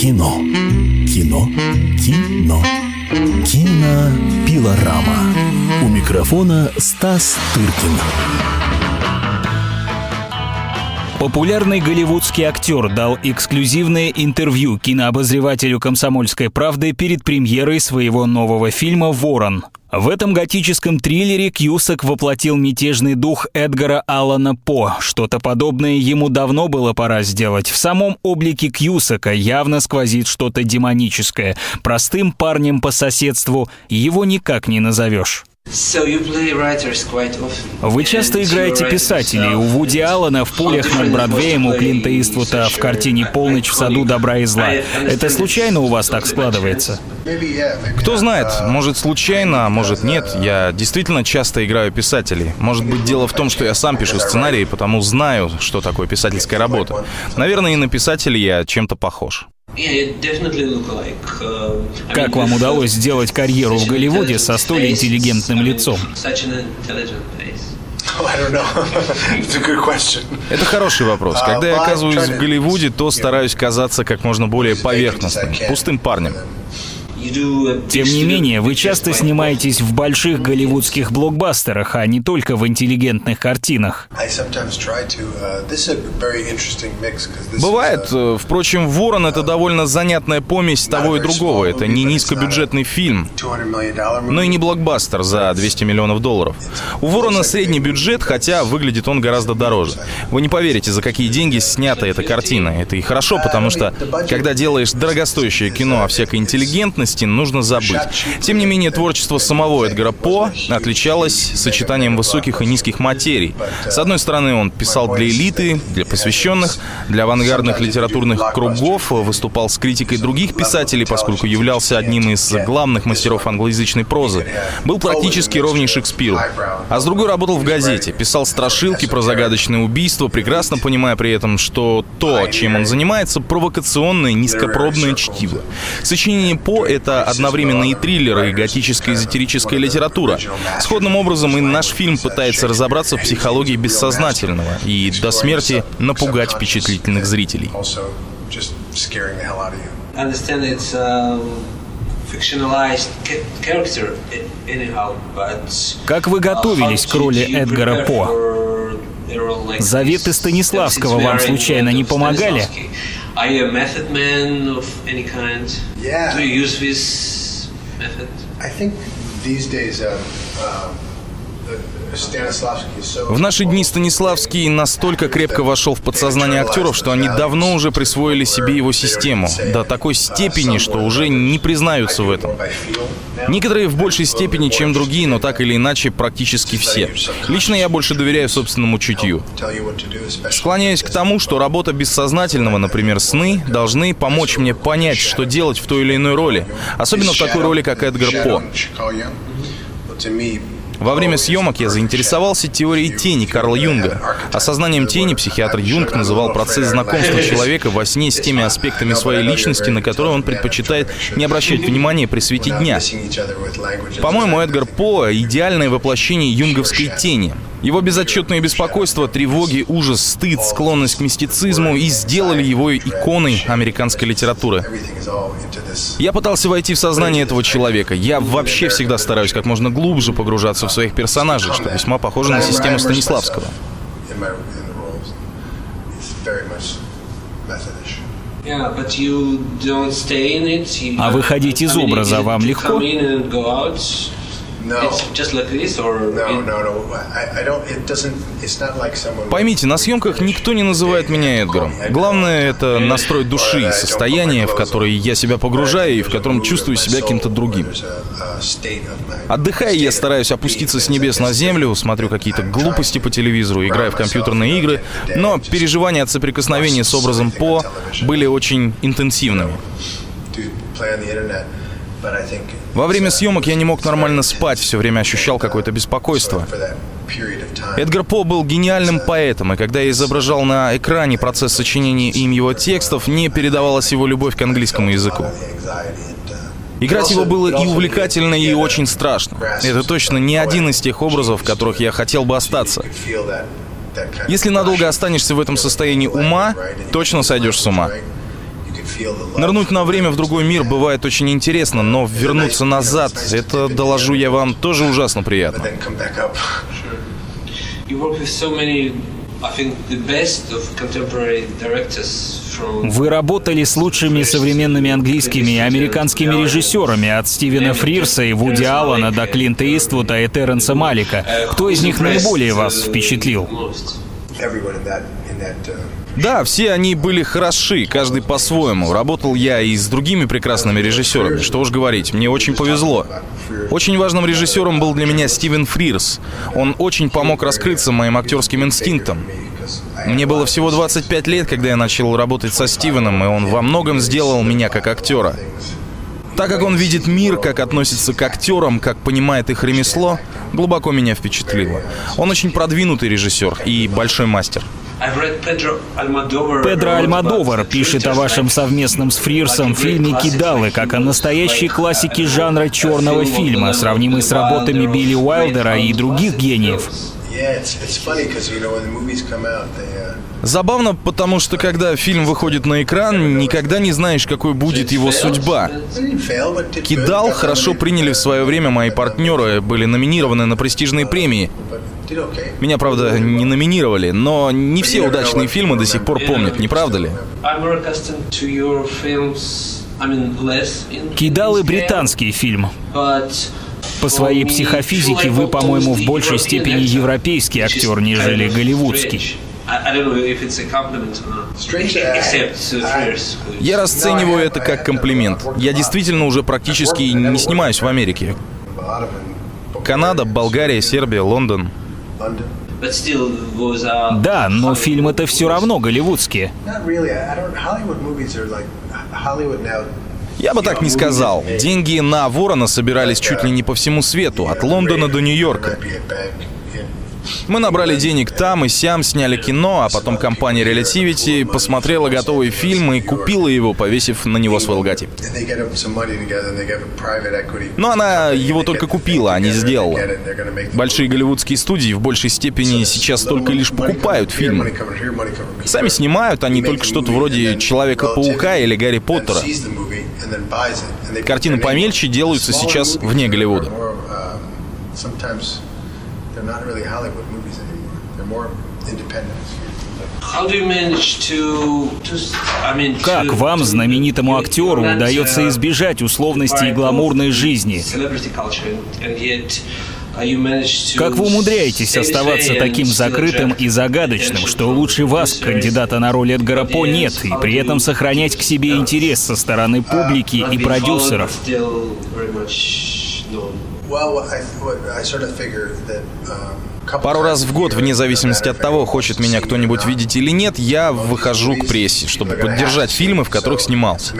Кино. Кино. Кино. Кино. Пилорама. У микрофона Стас Тыркин. Популярный голливудский актер дал эксклюзивное интервью кинообозревателю «Комсомольской правды» перед премьерой своего нового фильма «Ворон». В этом готическом триллере Кьюсак воплотил мятежный дух Эдгара Аллана По. Что-то подобное ему давно было пора сделать. В самом облике Кьюсака явно сквозит что-то демоническое. Простым парнем по соседству его никак не назовешь. Вы часто играете писателей. У Вуди Аллена в «Пулях над Бродвеем», у Клинта Иствута в картине «Полночь в саду добра и зла». Это случайно у вас так складывается? Кто знает, может случайно, а может нет. Я действительно часто играю писателей. Может быть, дело в том, что я сам пишу сценарии, потому знаю, что такое писательская работа. Наверное, и на писателя я чем-то похож. Как вам удалось сделать карьеру в Голливуде со столь интеллигентным лицом? Это хороший вопрос. Когда я оказываюсь в Голливуде, то стараюсь казаться как можно более поверхностным, пустым парнем. Тем не менее, вы часто снимаетесь в больших голливудских блокбастерах, а не только в интеллигентных картинах. Бывает. Э, впрочем, «Ворон» — это довольно занятная помесь того и другого. Это не низкобюджетный фильм, но и не блокбастер за 200 миллионов долларов. У «Ворона» средний бюджет, хотя выглядит он гораздо дороже. Вы не поверите, за какие деньги снята эта картина. Это и хорошо, потому что, когда делаешь дорогостоящее кино о всякой интеллигентности, ценности нужно забыть. Тем не менее, творчество самого Эдгара По отличалось сочетанием высоких и низких материй. С одной стороны, он писал для элиты, для посвященных, для авангардных литературных кругов, выступал с критикой других писателей, поскольку являлся одним из главных мастеров англоязычной прозы. Был практически ровней Шекспиру. А с другой работал в газете, писал страшилки про загадочные убийства, прекрасно понимая при этом, что то, чем он занимается, провокационное, низкопробное чтиво. Сочинение По — это одновременно и триллер, и готическая эзотерическая литература. Сходным образом и наш фильм пытается разобраться в психологии бессознательного и до смерти напугать впечатлительных зрителей. Как вы готовились к роли Эдгара По? Заветы Станиславского вам случайно не помогали? Are you a method man of any kind? Yeah. Do you use this method? I think these days, uh, uh, В наши дни Станиславский настолько крепко вошел в подсознание актеров, что они давно уже присвоили себе его систему, до такой степени, что уже не признаются в этом. Некоторые в большей степени, чем другие, но так или иначе практически все. Лично я больше доверяю собственному чутью. Склоняюсь к тому, что работа бессознательного, например, сны, должны помочь мне понять, что делать в той или иной роли. Особенно в такой роли, как Эдгар По. Во время съемок я заинтересовался теорией тени Карла Юнга. Осознанием тени психиатр Юнг называл процесс знакомства человека во сне с теми аспектами своей личности, на которые он предпочитает не обращать внимания при свете дня. По-моему, Эдгар По — идеальное воплощение юнговской тени — его безотчетное беспокойство, тревоги, ужас, стыд, склонность к мистицизму и сделали его иконой американской литературы. Я пытался войти в сознание этого человека. Я вообще всегда стараюсь как можно глубже погружаться в своих персонажей, что весьма похоже на систему Станиславского. А выходить из образа вам легко? Поймите, на съемках никто не называет меня Эдгаром. Главное — это настрой души, состояние, в которое я себя погружаю и в котором чувствую себя кем-то другим. Отдыхая, я стараюсь опуститься с небес на землю, смотрю какие-то глупости по телевизору, играю в компьютерные игры, но переживания от соприкосновения с образом По были очень интенсивными. Во время съемок я не мог нормально спать, все время ощущал какое-то беспокойство. Эдгар По был гениальным поэтом, и когда я изображал на экране процесс сочинения им его текстов, не передавалась его любовь к английскому языку. Играть его было и увлекательно, и очень страшно. Это точно не один из тех образов, в которых я хотел бы остаться. Если надолго останешься в этом состоянии ума, точно сойдешь с ума. Нырнуть на время в другой мир бывает очень интересно, но вернуться назад, это, доложу я вам, тоже ужасно приятно. Вы работали с лучшими современными английскими и американскими режиссерами, от Стивена Фрирса и Вуди Аллена до Клинта Иствуда и Терренса Малика. Кто из них наиболее вас впечатлил? Да, все они были хороши, каждый по-своему. Работал я и с другими прекрасными режиссерами. Что уж говорить, мне очень повезло. Очень важным режиссером был для меня Стивен Фрирс. Он очень помог раскрыться моим актерским инстинктам. Мне было всего 25 лет, когда я начал работать со Стивеном, и он во многом сделал меня как актера. Так как он видит мир, как относится к актерам, как понимает их ремесло, глубоко меня впечатлило. Он очень продвинутый режиссер и большой мастер. Педро Альмадовар пишет о вашем совместном с Фрирсом фильме «Кидалы» как о настоящей классике жанра черного фильма, сравнимой с работами Билли Уайлдера и других гениев. Забавно, потому что когда фильм выходит на экран, никогда не знаешь, какой будет его судьба. «Кидал» хорошо приняли в свое время мои партнеры, были номинированы на престижные премии. Меня, правда, не номинировали, но не все удачные фильмы до сих пор помнят, не правда ли? Кидалы британский фильм. По своей психофизике вы, по-моему, в большей степени европейский актер, нежели голливудский. Я расцениваю это как комплимент. Я действительно уже практически не снимаюсь в Америке. Канада, Болгария, Сербия, Лондон. Да, но фильм это все равно голливудские. Я бы так не сказал. Деньги на Ворона собирались чуть ли не по всему свету, от Лондона до Нью-Йорка. Мы набрали денег там и сям, сняли кино, а потом компания Relativity посмотрела готовый фильм и купила его, повесив на него свой логотип. Но она его только купила, а не сделала. Большие голливудские студии в большей степени сейчас только лишь покупают фильмы. Сами снимают они только что-то вроде Человека-паука или Гарри Поттера. Картины помельче делаются сейчас вне Голливуда. Как вам, знаменитому актеру, удается избежать условностей и гламурной жизни? Как вы умудряетесь оставаться таким закрытым и загадочным, что лучше вас, кандидата на роль Эдгара По, нет, и при этом сохранять к себе интерес со стороны публики и продюсеров? Пару раз в год, вне зависимости от того, хочет меня кто-нибудь видеть или нет, я выхожу к прессе, чтобы поддержать фильмы, в которых снимался.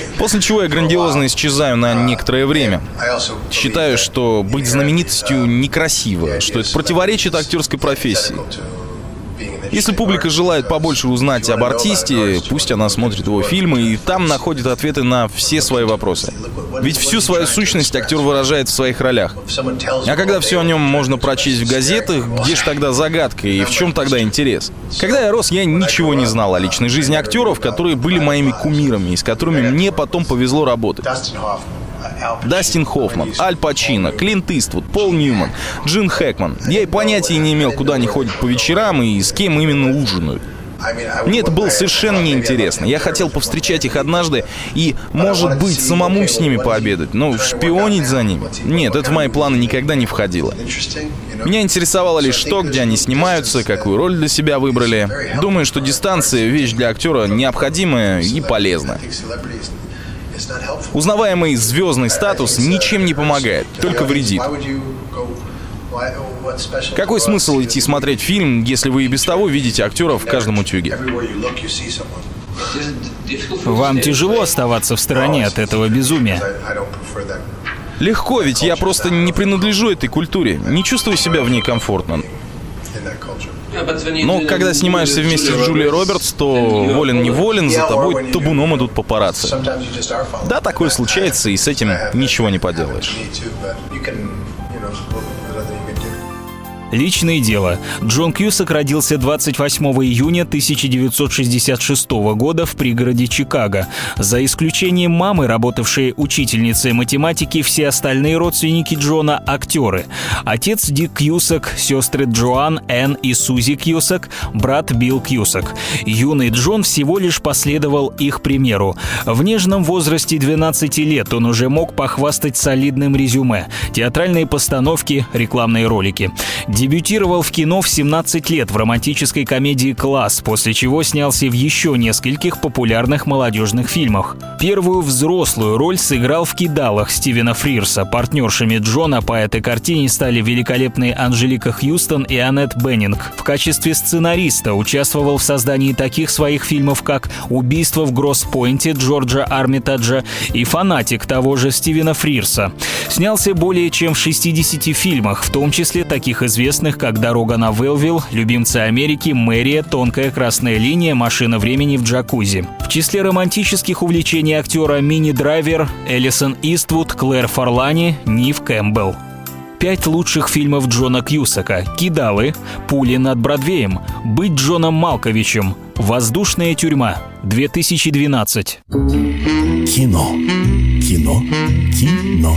После чего я грандиозно исчезаю на некоторое время. Считаю, что быть знаменитостью некрасиво, что это противоречит актерской профессии. Если публика желает побольше узнать об артисте, пусть она смотрит его фильмы и там находит ответы на все свои вопросы. Ведь всю свою сущность актер выражает в своих ролях. А когда все о нем можно прочесть в газетах, где же тогда загадка и в чем тогда интерес? Когда я рос, я ничего не знал о личной жизни актеров, которые были моими кумирами и с которыми мне потом повезло работать. Дастин Хоффман, Аль Пачино, Клинт Иствуд, Пол Ньюман, Джин Хэкман. Я и понятия не имел, куда они ходят по вечерам и с кем именно ужинают. Мне это было совершенно неинтересно. Я хотел повстречать их однажды и, может быть, самому с ними пообедать, но шпионить за ними? Нет, это в мои планы никогда не входило. Меня интересовало лишь то, где они снимаются, какую роль для себя выбрали. Думаю, что дистанция — вещь для актера необходимая и полезная. Узнаваемый звездный статус ничем не помогает, только вредит. Какой смысл идти смотреть фильм, если вы и без того видите актеров в каждом утюге? Вам тяжело оставаться в стороне от этого безумия? Легко, ведь я просто не принадлежу этой культуре, не чувствую себя в ней комфортно. Но когда снимаешься вместе с Джулией Робертс, то волен-неволен, за тобой табуном идут папарацци. Да, такое случается, и с этим ничего не поделаешь. Личное дело. Джон Кьюсак родился 28 июня 1966 года в пригороде Чикаго. За исключением мамы, работавшей учительницей математики, все остальные родственники Джона – актеры. Отец Дик Кьюсак, сестры Джоан, Энн и Сузи Кьюсак, брат Билл Кьюсак. Юный Джон всего лишь последовал их примеру. В нежном возрасте 12 лет он уже мог похвастать солидным резюме. Театральные постановки, рекламные ролики. Дебютировал в кино в 17 лет в романтической комедии «Класс», после чего снялся в еще нескольких популярных молодежных фильмах. Первую взрослую роль сыграл в «Кидалах» Стивена Фрирса. Партнершами Джона по этой картине стали великолепные Анжелика Хьюстон и Аннет Беннинг. В качестве сценариста участвовал в создании таких своих фильмов, как «Убийство в Гросс-Пойнте» Джорджа Армитаджа и «Фанатик» того же Стивена Фрирса. Снялся более чем в 60 фильмах, в том числе таких известных известных как «Дорога на Вэлвилл», «Любимцы Америки», «Мэрия», «Тонкая красная линия», «Машина времени в джакузи». В числе романтических увлечений актера Минни Драйвер, Элисон Иствуд, Клэр Форлани, Нив Кэмпбелл. Пять лучших фильмов Джона Кьюсака «Кидалы», «Пули над Бродвеем», «Быть Джоном Малковичем», «Воздушная тюрьма», 2012. Кино. Кино. Кино.